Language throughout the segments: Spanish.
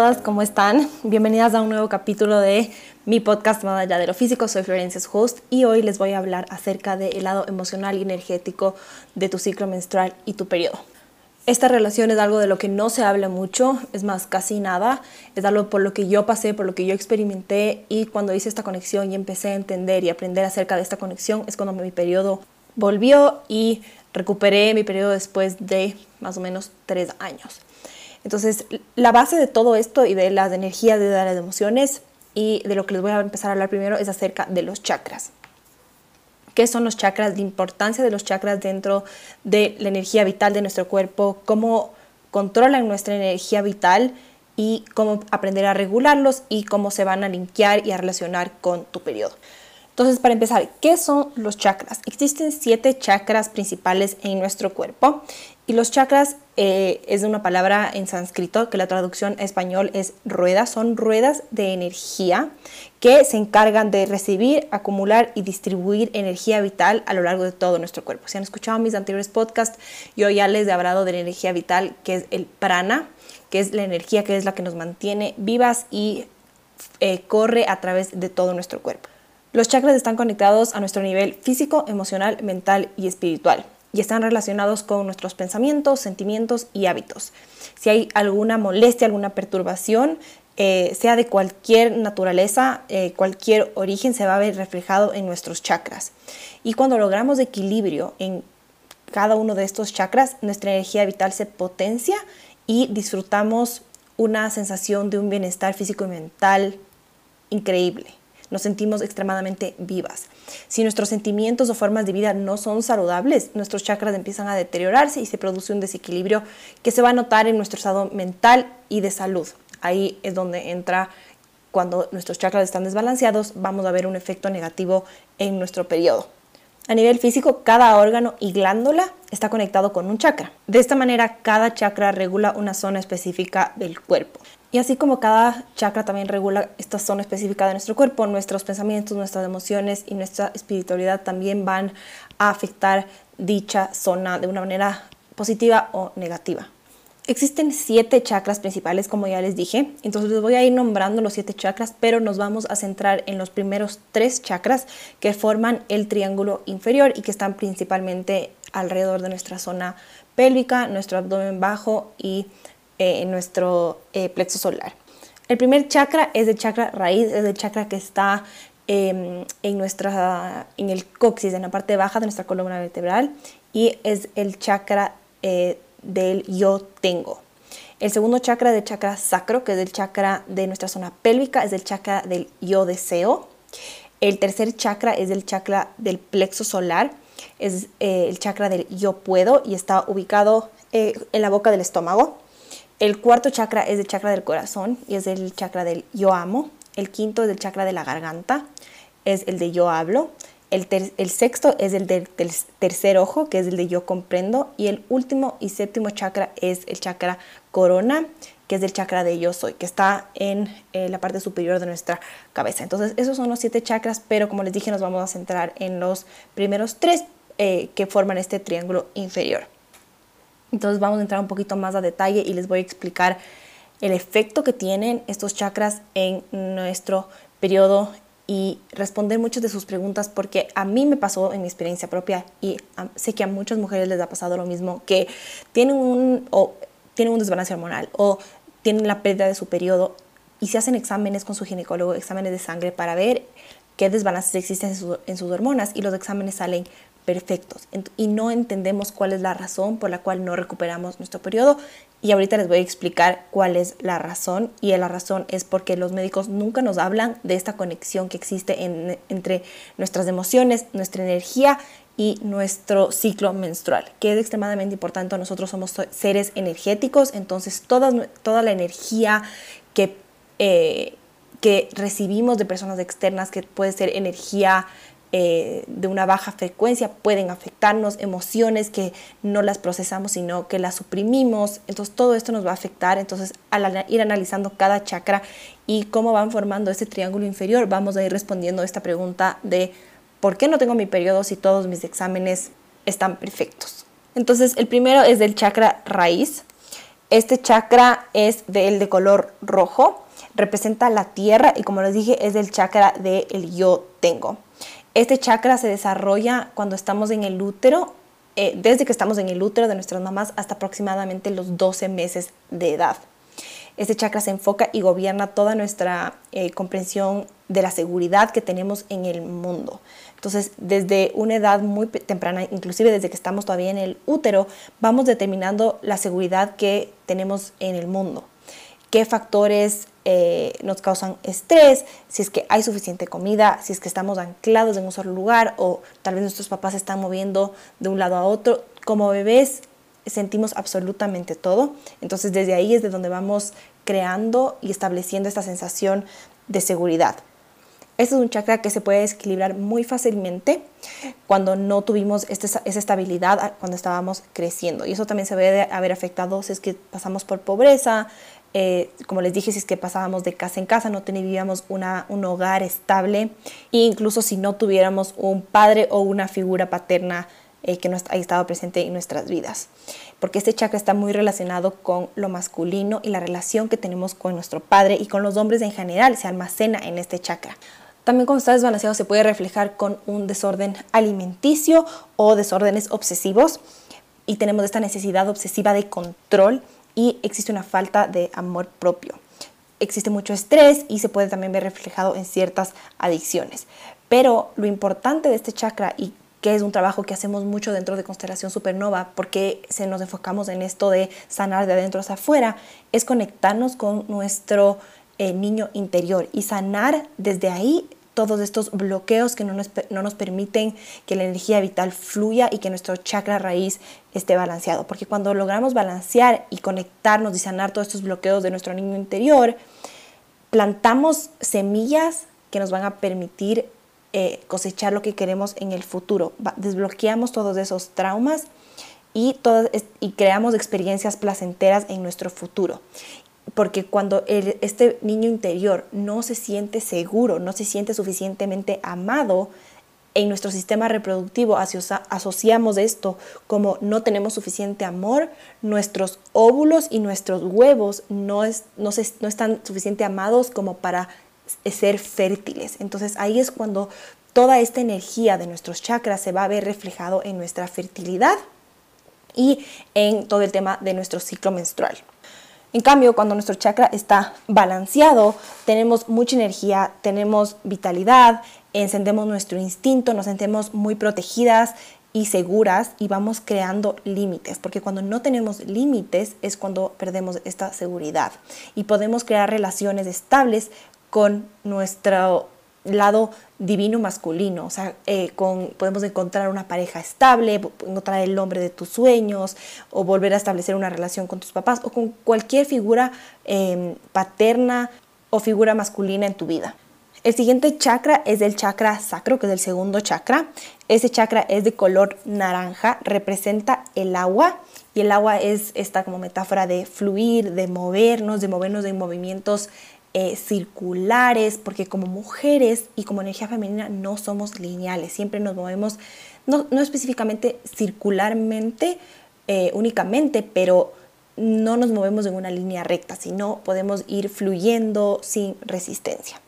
todas, ¿cómo están? Bienvenidas a un nuevo capítulo de mi podcast Más allá de lo físico. Soy Florencia Host y hoy les voy a hablar acerca del lado emocional y energético de tu ciclo menstrual y tu periodo. Esta relación es algo de lo que no se habla mucho, es más, casi nada. Es algo por lo que yo pasé, por lo que yo experimenté y cuando hice esta conexión y empecé a entender y aprender acerca de esta conexión es cuando mi periodo volvió y recuperé mi periodo después de más o menos tres años. Entonces, la base de todo esto y de las energías, de las emociones y de lo que les voy a empezar a hablar primero es acerca de los chakras. ¿Qué son los chakras? La importancia de los chakras dentro de la energía vital de nuestro cuerpo, cómo controlan nuestra energía vital y cómo aprender a regularlos y cómo se van a linkear y a relacionar con tu periodo. Entonces, para empezar, ¿qué son los chakras? Existen siete chakras principales en nuestro cuerpo y los chakras eh, es una palabra en sánscrito que la traducción a español es ruedas. Son ruedas de energía que se encargan de recibir, acumular y distribuir energía vital a lo largo de todo nuestro cuerpo. Si han escuchado mis anteriores podcasts, yo ya les he hablado de la energía vital que es el prana, que es la energía que es la que nos mantiene vivas y eh, corre a través de todo nuestro cuerpo. Los chakras están conectados a nuestro nivel físico, emocional, mental y espiritual y están relacionados con nuestros pensamientos, sentimientos y hábitos. Si hay alguna molestia, alguna perturbación, eh, sea de cualquier naturaleza, eh, cualquier origen, se va a ver reflejado en nuestros chakras. Y cuando logramos equilibrio en cada uno de estos chakras, nuestra energía vital se potencia y disfrutamos una sensación de un bienestar físico y mental increíble nos sentimos extremadamente vivas. Si nuestros sentimientos o formas de vida no son saludables, nuestros chakras empiezan a deteriorarse y se produce un desequilibrio que se va a notar en nuestro estado mental y de salud. Ahí es donde entra cuando nuestros chakras están desbalanceados, vamos a ver un efecto negativo en nuestro periodo. A nivel físico, cada órgano y glándula está conectado con un chakra. De esta manera, cada chakra regula una zona específica del cuerpo. Y así como cada chakra también regula esta zona específica de nuestro cuerpo, nuestros pensamientos, nuestras emociones y nuestra espiritualidad también van a afectar dicha zona de una manera positiva o negativa. Existen siete chakras principales, como ya les dije, entonces les voy a ir nombrando los siete chakras, pero nos vamos a centrar en los primeros tres chakras que forman el triángulo inferior y que están principalmente alrededor de nuestra zona pélvica, nuestro abdomen bajo y eh, en nuestro eh, plexo solar. El primer chakra es el chakra raíz, es el chakra que está em, en, nuestra, en el coxis, en la parte baja de nuestra columna vertebral, y es el chakra eh, del yo tengo. El segundo chakra es el chakra sacro, que es el chakra de nuestra zona pélvica, es el chakra del yo deseo. El tercer chakra es el chakra del plexo solar, es el chakra del yo puedo y está ubicado en la boca del estómago. El cuarto chakra es el chakra del corazón y es el chakra del yo amo. El quinto es el chakra de la garganta, es el de yo hablo. El, sexto es el del, tercer ojo, que es el de yo comprendo. Y el último y séptimo chakra es el chakra corona, que es el chakra de yo soy, que está en eh, la parte superior de nuestra cabeza. Entonces, esos son los siete chakras, pero como les dije, nos vamos a centrar en los primeros tres eh, que forman este triángulo inferior. Entonces vamos a entrar un poquito más a detalle y les voy a explicar el efecto que tienen estos chakras en nuestro periodo y responder muchas de sus preguntas porque a mí me pasó en mi experiencia propia y sé que a muchas mujeres les ha pasado lo mismo, que tienen un, o tienen un desbalance hormonal o tienen la pérdida de su periodo y se hacen exámenes con su ginecólogo, exámenes de sangre para ver qué desbalances existen en sus hormonas y los exámenes salen perfectos y no entendemos cuál es la razón por la cual no recuperamos nuestro periodo y ahorita les voy a explicar cuál es la razón y la razón es porque los médicos nunca nos hablan de esta conexión que existe entre nuestras emociones, nuestra energía y nuestro ciclo menstrual, que es extremadamente importante. Nosotros somos seres energéticos, entonces toda, toda la energía que, eh, que recibimos de personas externas, que puede ser energía eh, de una baja frecuencia pueden afectarnos, emociones que no las procesamos, sino que las suprimimos. Entonces todo esto nos va a afectar. Entonces al ir analizando cada chakra y cómo van formando este triángulo inferior, vamos a ir respondiendo a esta pregunta de ¿por qué no tengo mi periodo si todos mis exámenes están perfectos? Entonces el primero es del chakra raíz. Este chakra es del de color rojo, representa la tierra y como les dije es el chakra del el yo tengo. Este chakra se desarrolla cuando estamos en el útero, eh, desde que estamos en el útero de nuestras mamás hasta aproximadamente los 12 meses de edad. Este chakra se enfoca y gobierna toda nuestra eh, comprensión de la seguridad que tenemos en el mundo. Entonces, desde una edad muy temprana, inclusive desde que estamos todavía en el útero, vamos determinando la seguridad que tenemos en el mundo. ¿Qué factores eh, nos causan estrés? Si es que hay suficiente comida, si es que estamos anclados en un solo lugar o tal vez nuestros papás se están moviendo de un lado a otro. Como bebés sentimos absolutamente todo. Entonces, desde ahí es de donde vamos creando y estableciendo esta sensación de seguridad. Este es un chakra que se puede desequilibrar muy fácilmente cuando no tuvimos este, esa estabilidad cuando estábamos creciendo. Y eso también se debe haber afectado si es que pasamos por pobreza, eh, como les dije, si es que pasábamos de casa en casa, no teníamos un hogar estable, e incluso si no tuviéramos un padre o una figura paterna eh, que no haya estado presente en nuestras vidas. Porque este chakra está muy relacionado con lo masculino y la relación que tenemos con nuestro padre y con los hombres en general se almacena en este chakra. También cuando está desbalanceado se puede reflejar con un desorden alimenticio o desórdenes obsesivos y tenemos esta necesidad obsesiva de control y existe una falta de amor propio. Existe mucho estrés y se puede también ver reflejado en ciertas adicciones. Pero lo importante de este chakra y que es un trabajo que hacemos mucho dentro de Constelación Supernova, porque se nos enfocamos en esto de sanar de adentro hacia afuera, es conectarnos con nuestro eh, niño interior y sanar desde ahí todos estos bloqueos que no nos, no nos, permiten que la energía vital fluya y que nuestro chakra raíz esté balanceado. Porque cuando logramos balancear y conectarnos y sanar todos estos bloqueos de nuestro niño interior, plantamos semillas que nos van a permitir eh, cosechar lo que queremos en el futuro. Desbloqueamos todos esos traumas y, todas, y creamos experiencias placenteras en nuestro futuro porque cuando este niño interior no se siente seguro, no se siente suficientemente amado, en nuestro sistema reproductivo asociamos esto como no tenemos suficiente amor, nuestros óvulos y nuestros huevos no, no están suficiente amados como para ser fértiles. Entonces ahí es cuando toda esta energía de nuestros chakras se va a ver reflejado en nuestra fertilidad y en todo el tema de nuestro ciclo menstrual. En cambio, cuando nuestro chakra está balanceado, tenemos mucha energía, tenemos vitalidad, encendemos nuestro instinto, nos sentimos muy protegidas y seguras y vamos creando límites, porque cuando no tenemos límites es cuando perdemos esta seguridad. Y podemos crear relaciones estables con nuestro lado divino masculino, o sea, eh, con, podemos encontrar una pareja estable, encontrar el hombre de tus sueños o volver a establecer una relación con tus papás o con cualquier figura em, paterna o figura masculina en tu vida. El siguiente chakra es el chakra sacro, que es el segundo chakra. Ese chakra es de color naranja, representa el agua y el agua es esta como metáfora de fluir, de movernos, de movernos en movimientos eh, circulares, porque como mujeres y como energía femenina no somos lineales, siempre nos movemos, no, específicamente circularmente eh, únicamente, pero no nos movemos en una línea recta, sino podemos ir fluyendo sin resistencia.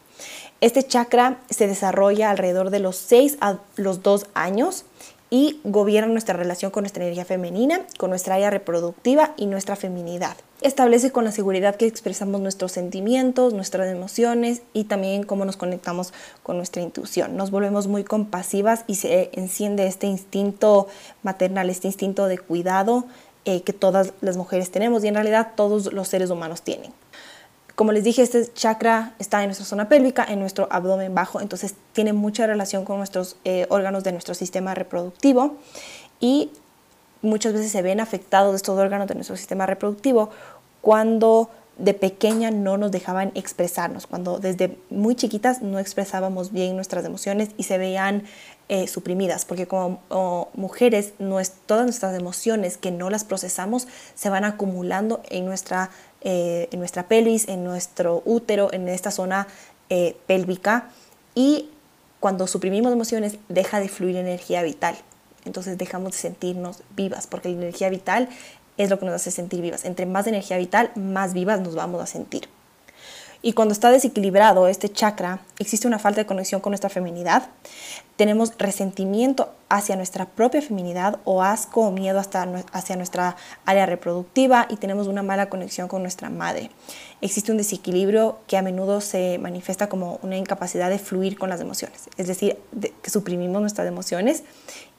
Este chakra se desarrolla alrededor de los 6 a los 2 años y gobierna nuestra relación con nuestra energía femenina, con nuestra área reproductiva y nuestra feminidad. Establece con la seguridad que expresamos nuestros sentimientos, nuestras emociones y también cómo nos conectamos con nuestra intuición. Nos volvemos muy compasivas y se enciende este instinto maternal, este instinto de cuidado eh, que todas las mujeres tenemos y en realidad todos los seres humanos tienen. Como les dije, este chakra está en nuestra zona pélvica, en nuestro abdomen bajo, entonces tiene mucha relación con nuestros eh, órganos de nuestro sistema reproductivo y muchas veces se ven afectados estos órganos de nuestro sistema reproductivo cuando de pequeña no nos dejaban expresarnos, cuando desde muy chiquitas no expresábamos bien nuestras emociones y se veían eh, suprimidas, porque como mujeres todas nuestras emociones que no las procesamos se van acumulando en nuestra eh, en nuestra pelvis, en nuestro útero, en esta zona eh, pélvica y cuando suprimimos emociones deja de fluir energía vital. Entonces dejamos de sentirnos vivas porque la energía vital es lo que nos hace sentir vivas. Entre más energía vital, más vivas nos vamos a sentir. Y cuando está desequilibrado este chakra, existe una falta de conexión con nuestra feminidad. Tenemos resentimiento hacia nuestra propia feminidad o asco o miedo hasta hacia nuestra área reproductiva y tenemos una mala conexión con nuestra madre. Existe un desequilibrio que a menudo se manifiesta como una incapacidad de fluir con las emociones, es decir, que suprimimos nuestras emociones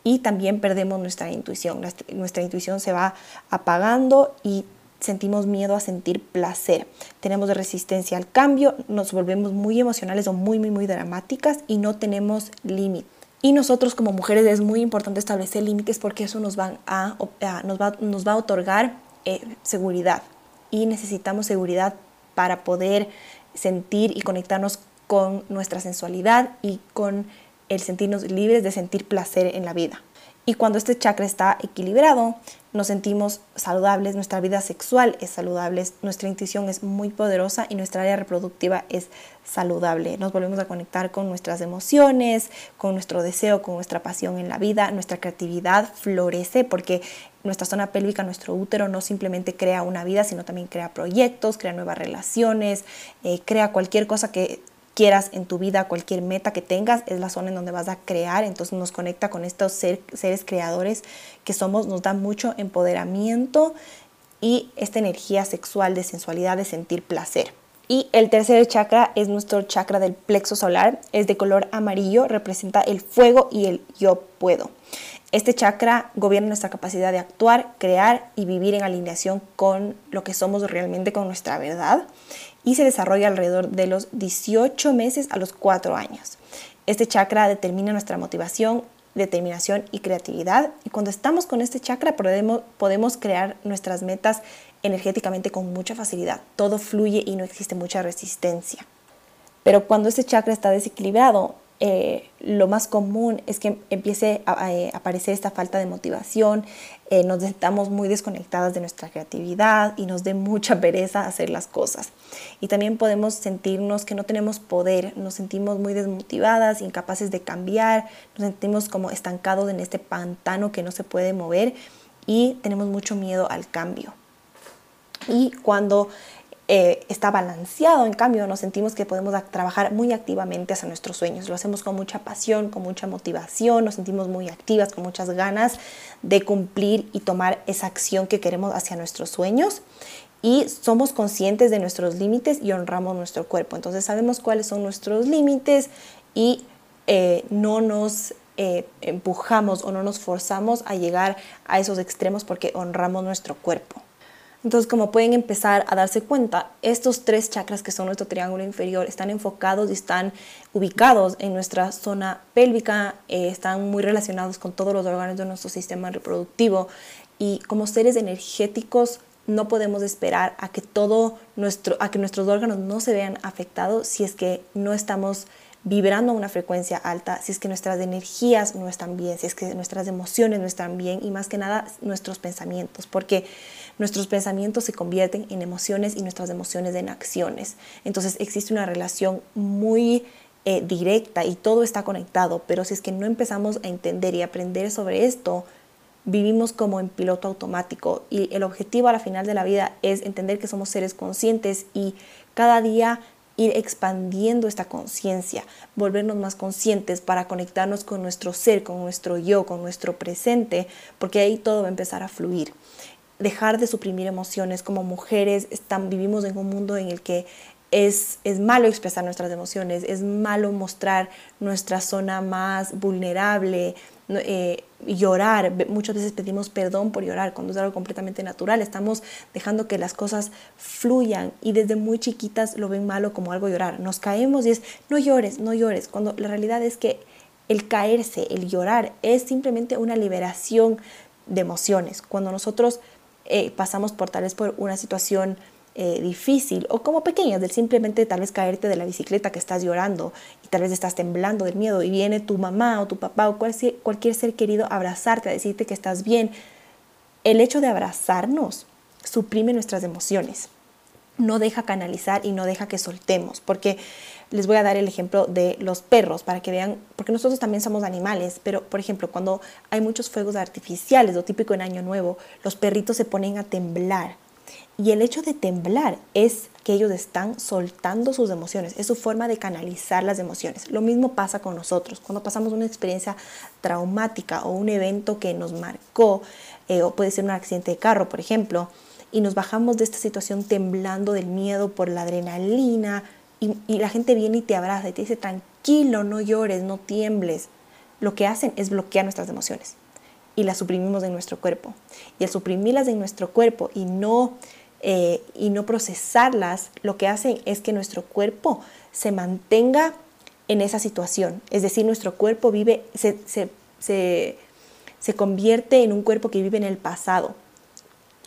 y también perdemos nuestra intuición. Nuestra intuición se va apagando y sentimos miedo a sentir placer. Tenemos resistencia al cambio, nos volvemos muy emocionales o muy, muy, muy dramáticas y no tenemos límite. Y nosotros como mujeres es muy importante establecer límites porque eso nos, va a, nos, va, nos va a otorgar eh, seguridad. Y necesitamos seguridad para poder sentir y conectarnos con nuestra sensualidad y con el sentirnos libres de sentir placer en la vida. Y cuando este chakra está equilibrado, nos sentimos saludables, nuestra vida sexual es saludable, nuestra intuición es muy poderosa y nuestra área reproductiva es saludable. Nos volvemos a conectar con nuestras emociones, con nuestro deseo, con nuestra pasión en la vida, nuestra creatividad florece porque nuestra zona pélvica, nuestro útero no simplemente crea una vida, sino también crea proyectos, crea nuevas relaciones, eh, crea cualquier cosa que quieras en tu vida, cualquier meta que tengas, es la zona en donde vas a crear, entonces nos conecta con estos seres creadores que somos, nos da mucho empoderamiento y esta energía sexual de sensualidad, de sentir placer. Y el tercer chakra es nuestro chakra del plexo solar, es de color amarillo, representa el fuego y el yo puedo. Este chakra gobierna nuestra capacidad de actuar, crear y vivir en alineación con lo que somos realmente, con nuestra verdad y se desarrolla alrededor de los 18 meses a los 4 años. Este chakra determina nuestra motivación, determinación y creatividad y cuando estamos con este chakra podemos, podemos crear nuestras metas energéticamente con mucha facilidad. Todo fluye y no existe mucha resistencia. Pero cuando este chakra está desequilibrado, eh, lo más común es que empiece a, eh, aparecer esta falta de motivación, eh, nos estamos muy desconectadas de nuestra creatividad y nos dé mucha pereza hacer las cosas. Y también podemos sentirnos que no tenemos poder, nos sentimos muy desmotivadas, incapaces de cambiar, nos sentimos como estancados en este pantano que no se puede mover y tenemos mucho miedo al cambio. Y cuando eh, está balanceado, en cambio nos sentimos que podemos trabajar muy activamente hacia nuestros sueños. Lo hacemos con mucha pasión, con mucha motivación, nos sentimos muy activas, con muchas ganas de cumplir y tomar esa acción que queremos hacia nuestros sueños. Y somos conscientes de nuestros límites y honramos nuestro cuerpo. Entonces sabemos cuáles son nuestros límites y eh, no nos eh, empujamos o no nos forzamos a llegar a esos extremos porque honramos nuestro cuerpo. Entonces, como pueden empezar a darse cuenta, estos tres chakras que son nuestro triángulo inferior están enfocados y están ubicados en nuestra zona pélvica, eh, están muy relacionados con todos los órganos de nuestro sistema reproductivo. Y como seres energéticos no podemos esperar a que todo nuestro, a que nuestros órganos no se vean afectados si es que no estamos vibrando a una frecuencia alta, si es que nuestras energías no están bien, si es que nuestras emociones no están bien y más que nada nuestros pensamientos, porque nuestros pensamientos se convierten en emociones y nuestras emociones en acciones. Entonces existe una relación muy eh, directa y todo está conectado, pero si es que no empezamos a entender y aprender sobre esto, vivimos como en piloto automático y el objetivo a la final de la vida es entender que somos seres conscientes y cada día ir expandiendo esta conciencia, volvernos más conscientes para conectarnos con nuestro ser, con nuestro yo, con nuestro presente, porque ahí todo va a empezar a fluir. Dejar de suprimir emociones como mujeres, están, vivimos en un mundo en el que es, es, malo expresar nuestras emociones, es malo mostrar nuestra zona más vulnerable, eh, llorar. Muchas veces pedimos perdón por llorar cuando es algo completamente natural. Estamos dejando que las cosas fluyan y desde muy chiquitas lo ven malo como algo llorar. Nos caemos y es, no llores, no llores, cuando la realidad es que el caerse, el llorar, es simplemente una liberación de emociones. Cuando nosotros eh, pasamos por tal vez por una situación eh, difícil o como pequeñas, del simplemente tal vez caerte de la bicicleta que estás llorando y tal vez estás temblando del miedo y viene tu mamá o tu papá o cualquier, cualquier ser querido a abrazarte, a decirte que estás bien. El hecho de abrazarnos suprime nuestras emociones. No deja canalizar y no deja que soltemos, porque les voy a dar el ejemplo de los perros para que vean, porque nosotros también somos animales, pero por ejemplo, cuando hay muchos fuegos artificiales, lo típico en Año Nuevo, los perritos se ponen a temblar. Y el hecho de temblar es que ellos están soltando sus emociones, es su forma de canalizar las emociones. Lo mismo pasa con nosotros, cuando pasamos una experiencia traumática o un evento que nos marcó, eh, o puede ser un accidente de carro, por ejemplo, y nos bajamos de esta situación temblando del miedo por la adrenalina y, la gente viene y te abraza y te dice tranquilo, no llores, no tiembles. Lo que hacen es bloquear nuestras emociones y las suprimimos en nuestro cuerpo. Y al suprimirlas en nuestro cuerpo y no, eh, y no procesarlas, lo que hacen es que nuestro cuerpo se mantenga en esa situación. Es decir, nuestro cuerpo vive, se, se, se, se convierte en un cuerpo que vive en el pasado.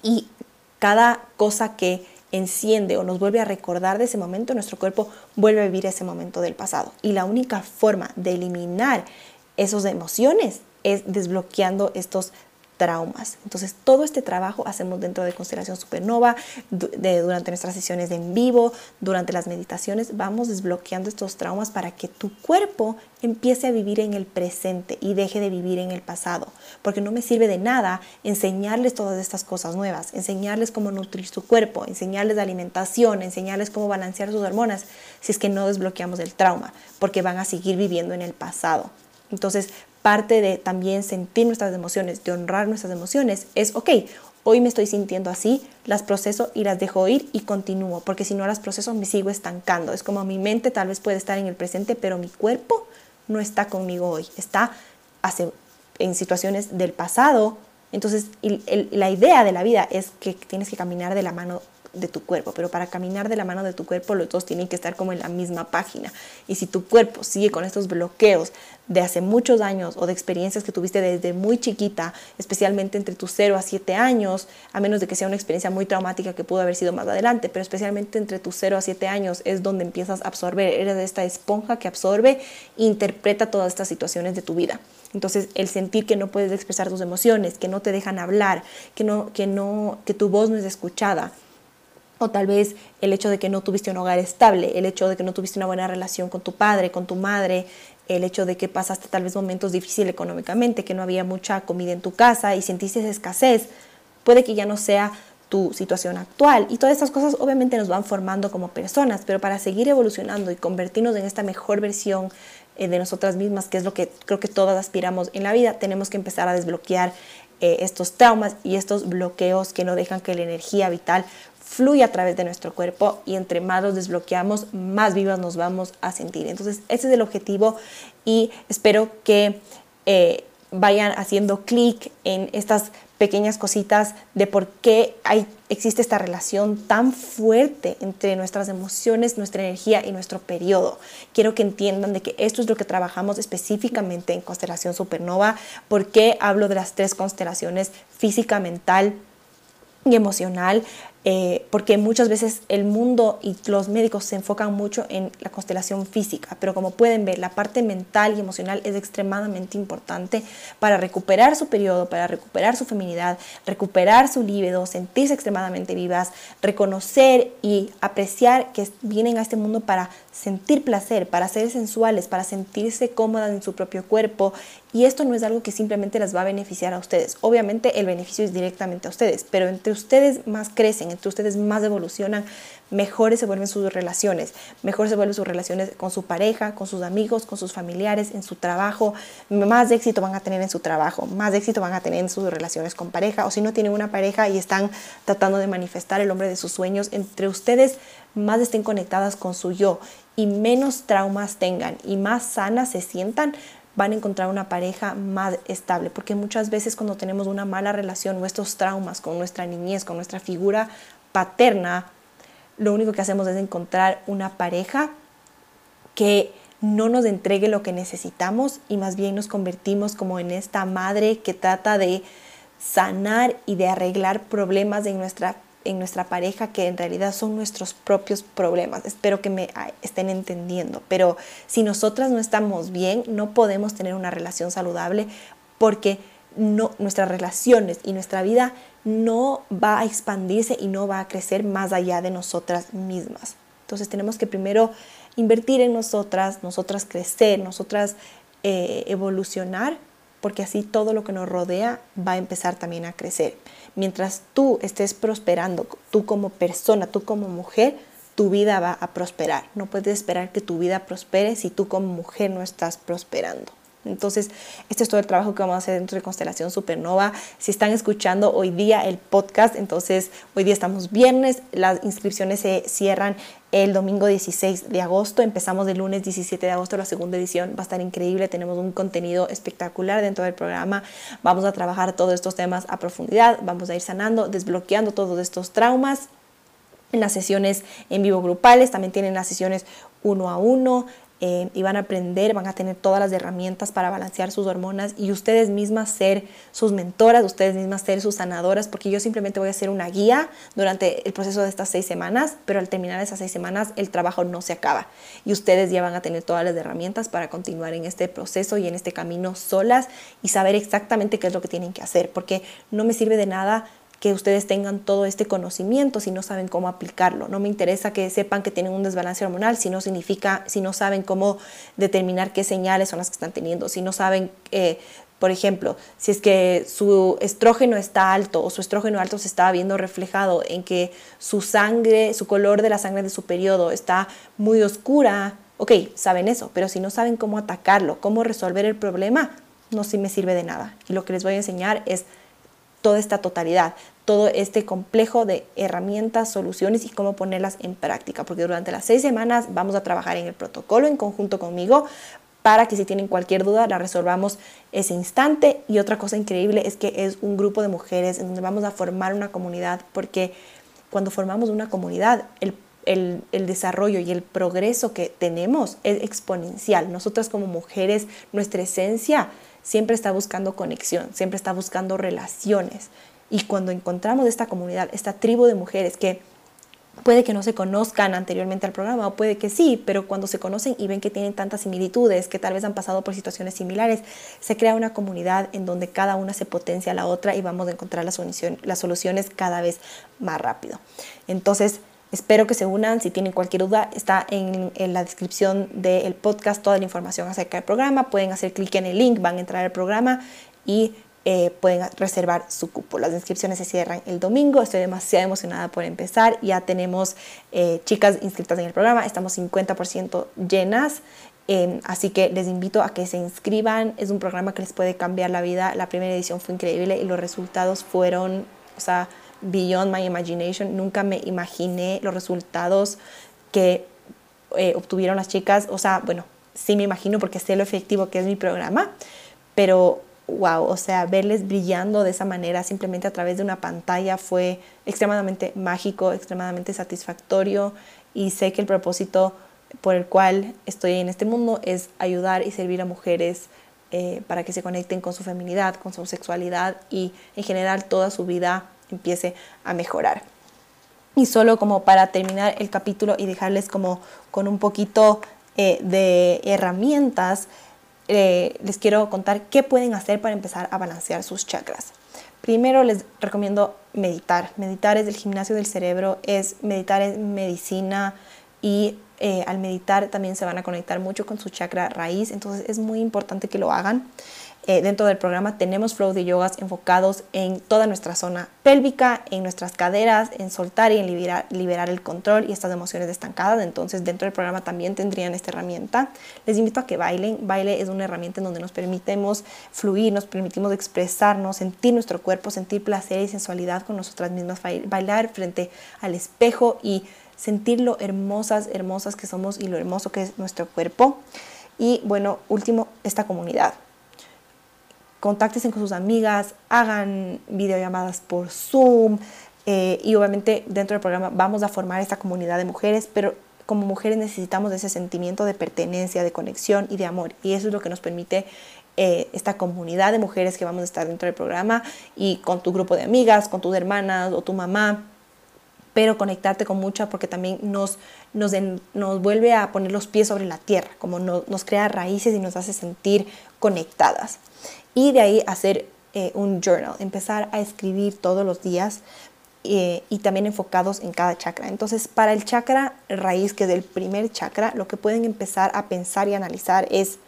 Y cada cosa que enciende o nos vuelve a recordar de ese momento, nuestro cuerpo vuelve a vivir ese momento del pasado. Y la única forma de eliminar esas emociones es desbloqueando estos traumas. Entonces, todo este trabajo hacemos dentro de Constelación Supernova, durante nuestras sesiones de en vivo, durante las meditaciones, vamos desbloqueando estos traumas para que tu cuerpo empiece a vivir en el presente y deje de vivir en el pasado. Porque no me sirve de nada enseñarles todas estas cosas nuevas, enseñarles cómo nutrir su cuerpo, enseñarles alimentación, enseñarles cómo balancear sus hormonas, si es que no desbloqueamos el trauma, porque van a seguir viviendo en el pasado. Entonces, parte de también sentir nuestras emociones, de honrar nuestras emociones, es, ok, hoy me estoy sintiendo así, las proceso y las dejo ir y continúo, porque si no las proceso me sigo estancando. Es como mi mente tal vez puede estar en el presente, pero mi cuerpo no está conmigo hoy, está en situaciones del pasado. Entonces, la idea de la vida es que tienes que caminar de la mano de tu cuerpo, pero para caminar de la mano de tu cuerpo los dos tienen que estar como en la misma página. Y si tu cuerpo sigue con estos bloqueos de hace muchos años o de experiencias que tuviste desde muy chiquita, especialmente entre tus 0 a 7 años, a menos de que sea una experiencia muy traumática que pudo haber sido más adelante, pero especialmente entre tus 0 a 7 años es donde empiezas a absorber, eres esta esponja que absorbe interpreta todas estas situaciones de tu vida. Entonces, el sentir que no puedes expresar tus emociones, que no te dejan hablar, que no que no que tu voz no es escuchada, o tal vez el hecho de que no tuviste un hogar estable, el hecho de que no tuviste una buena relación con tu padre, con tu madre, el hecho de que pasaste tal vez momentos difíciles económicamente, que no había mucha comida en tu casa y sentiste escasez, puede que ya no sea tu situación actual. Y todas estas cosas obviamente nos van formando como personas, pero para seguir evolucionando y convertirnos en esta mejor versión eh, de nosotras mismas, que es lo que creo que todas aspiramos en la vida, tenemos que empezar a desbloquear eh, estos traumas y estos bloqueos que no dejan que la energía vital fluye a través de nuestro cuerpo y entre más los desbloqueamos, más vivas nos vamos a sentir. Entonces, ese es el objetivo y espero que eh, vayan haciendo clic en estas pequeñas cositas de por qué hay, existe esta relación tan fuerte entre nuestras emociones, nuestra energía y nuestro periodo. Quiero que entiendan de que esto es lo que trabajamos específicamente en Constelación Supernova, por qué hablo de las tres constelaciones física, mental y emocional. Eh, porque muchas veces el mundo y los médicos se enfocan mucho en la constelación física, pero como pueden ver, la parte mental y emocional es extremadamente importante para recuperar su periodo, para recuperar su feminidad, recuperar su líbido, sentirse extremadamente vivas, reconocer y apreciar que vienen a este mundo para sentir placer, para ser sensuales, para sentirse cómodas en su propio cuerpo. Y esto no es algo que simplemente las va a beneficiar a ustedes. Obviamente el beneficio es directamente a ustedes, pero entre ustedes más crecen, entre ustedes más evolucionan, mejores se vuelven sus relaciones, mejor se vuelven sus relaciones con su pareja, con sus amigos, con sus familiares, en su trabajo, más éxito van a tener en su trabajo, más éxito van a tener en sus relaciones con pareja, o si no tienen una pareja y están tratando de manifestar el hombre de sus sueños, entre ustedes más estén conectadas con su yo y menos traumas tengan y más sanas se sientan, van a encontrar una pareja más estable, porque muchas veces cuando tenemos una mala relación o estos traumas con nuestra niñez, con nuestra figura paterna, lo único que hacemos es encontrar una pareja que no nos entregue lo que necesitamos y más bien nos convertimos como en esta madre que trata de sanar y de arreglar problemas en nuestra en nuestra pareja que en realidad son nuestros propios problemas. Espero que me estén entendiendo. Pero si nosotras no estamos bien, no podemos tener una relación saludable porque no, nuestras relaciones y nuestra vida no va a expandirse y no va a crecer más allá de nosotras mismas. Entonces tenemos que primero invertir en nosotras, nosotras crecer, nosotras eh, evolucionar, porque así todo lo que nos rodea va a empezar también a crecer. Mientras tú estés prosperando, tú como persona, tú como mujer, tu vida va a prosperar. No puedes esperar que tu vida prospere si tú como mujer no estás prosperando. Entonces, este es todo el trabajo que vamos a hacer dentro de Constelación Supernova. Si están escuchando hoy día el podcast, entonces hoy día estamos viernes, las inscripciones se cierran el domingo 16 de agosto, empezamos el lunes 17 de agosto la segunda edición, va a estar increíble, tenemos un contenido espectacular dentro del programa, vamos a trabajar todos estos temas a profundidad, vamos a ir sanando, desbloqueando todos estos traumas en las sesiones en vivo grupales, también tienen las sesiones uno a uno, eh, y van a aprender, van a tener todas las herramientas para balancear sus hormonas y ustedes mismas ser sus mentoras, ustedes mismas ser sus sanadoras, porque yo simplemente voy a ser una guía durante el proceso de estas seis semanas, pero al terminar esas seis semanas el trabajo no se acaba. Y ustedes ya van a tener todas las herramientas para continuar en este proceso y en este camino solas y saber exactamente qué es lo que tienen que hacer, porque no me sirve de nada que ustedes tengan todo este conocimiento si no saben cómo aplicarlo. No me interesa que sepan que tienen un desbalance hormonal si no significa, si no saben cómo determinar qué señales son las que están teniendo, si no saben, eh, por ejemplo, si es que su estrógeno está alto o su estrógeno alto se está viendo reflejado en que su sangre, su color de la sangre de su periodo está muy oscura, ok, saben eso, pero si no saben cómo atacarlo, cómo resolver el problema, no sí me sirve de nada. Y lo que les voy a enseñar es toda esta totalidad, todo este complejo de herramientas, soluciones y cómo ponerlas en práctica, porque durante las seis semanas vamos a trabajar en el protocolo en conjunto conmigo para que si tienen cualquier duda la resolvamos ese instante. Y otra cosa increíble es que es un grupo de mujeres en donde vamos a formar una comunidad, porque cuando formamos una comunidad, el el, el, desarrollo y el progreso que tenemos es exponencial. Nosotras como mujeres, nuestra esencia siempre está buscando conexión, siempre está buscando relaciones. Y cuando encontramos esta comunidad, esta tribu de mujeres que puede que no se conozcan anteriormente al programa o puede que sí, pero cuando se conocen y ven que tienen tantas similitudes, que tal vez han pasado por situaciones similares, se crea una comunidad en donde cada una se potencia a la otra y vamos a encontrar las, soluciones cada vez más rápido. Entonces, Espero que se unan. Si tienen cualquier duda, está en, la descripción del podcast toda la información acerca del programa. Pueden hacer clic en el link, van a entrar al programa y eh, pueden reservar su cupo. Las inscripciones se cierran el domingo. Estoy demasiado emocionada por empezar. Ya tenemos eh, chicas inscritas en el programa. Estamos 50% llenas. Em, así que les invito a que se inscriban. Es un programa que les puede cambiar la vida. La primera edición fue increíble y los resultados fueron, o sea, beyond my imagination. Nunca me imaginé los resultados que eh, obtuvieron las chicas. O sea, bueno, sí me imagino porque sé lo efectivo que es mi programa, pero wow, o sea, verles brillando de esa manera simplemente a través de una pantalla fue extremadamente mágico, extremadamente satisfactorio y sé que el propósito por el cual estoy en este mundo es ayudar y servir a mujeres eh, para que se conecten con su feminidad, con su sexualidad y en general toda su vida empiece a mejorar. Y solo como para terminar el capítulo y dejarles como con un poquito eh, de herramientas, eh, les quiero contar qué pueden hacer para empezar a balancear sus chakras. Primero les recomiendo meditar. Meditar es el gimnasio del cerebro, es meditar es medicina y eh, al meditar también se van a conectar mucho con su chakra raíz, entonces es muy importante que lo hagan. Eh, dentro del programa tenemos flow de yogas enfocados en toda nuestra zona pélvica, en nuestras caderas, en soltar y en liberar, liberar el control y estas emociones estancadas. Entonces dentro del programa también tendrían esta herramienta. Les invito a que bailen. Baile es una herramienta en donde nos permitimos fluir, nos permitimos expresarnos, sentir nuestro cuerpo, sentir placer y sensualidad con nosotras mismas, bailar frente al espejo y sentir lo hermosas, hermosas que somos y lo hermoso que es nuestro cuerpo. Y bueno, último, esta comunidad contáctense con sus amigas, hagan videollamadas por Zoom eh, y obviamente dentro del programa vamos a formar esta comunidad de mujeres, pero como mujeres necesitamos ese sentimiento de pertenencia, de conexión y de amor y eso es lo que nos permite eh, esta comunidad de mujeres que vamos a estar dentro del programa y con tu grupo de amigas, con tus hermanas o tu mamá pero conectarte con mucha porque también nos, nos, nos vuelve a poner los pies sobre la tierra, como nos crea raíces y nos hace sentir conectadas y de ahí hacer eh, un journal, empezar a escribir todos los días eh, y también enfocados en cada chakra. Entonces, para el chakra raíz, que es el primer chakra, lo que pueden empezar a pensar y analizar es,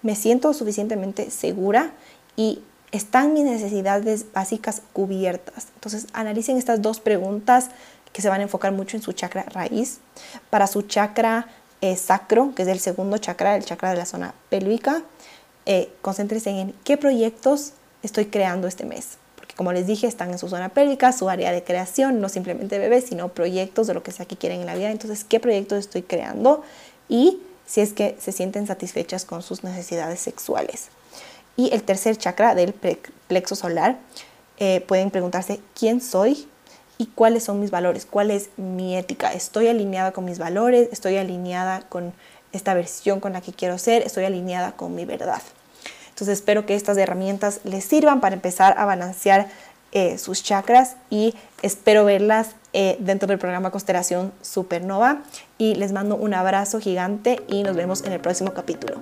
¿me siento suficientemente segura y están mis necesidades básicas cubiertas? Entonces, analicen estas dos preguntas que se van a enfocar mucho en su chakra raíz. Para su chakra eh, sacro, que es el segundo chakra, el chakra de la zona pélvica, eh, concéntrense en qué proyectos estoy creando este mes. Porque como les dije, están en su zona pélvica, su área de creación, no simplemente bebés, sino proyectos de lo que sea que quieren en la vida. Entonces, ¿qué proyectos estoy creando? Y si es que se sienten satisfechas con sus necesidades sexuales. Y el tercer chakra del plexo solar, eh, pueden preguntarse, ¿quién soy? Y cuáles son mis valores, cuál es mi ética. Estoy alineada con mis valores, estoy alineada con esta versión con la que quiero ser, estoy alineada con mi verdad. Entonces espero que estas herramientas les sirvan para empezar a balancear eh, sus chakras y espero verlas eh, dentro del programa Constelación Supernova. Y les mando un abrazo gigante y nos vemos en el próximo capítulo.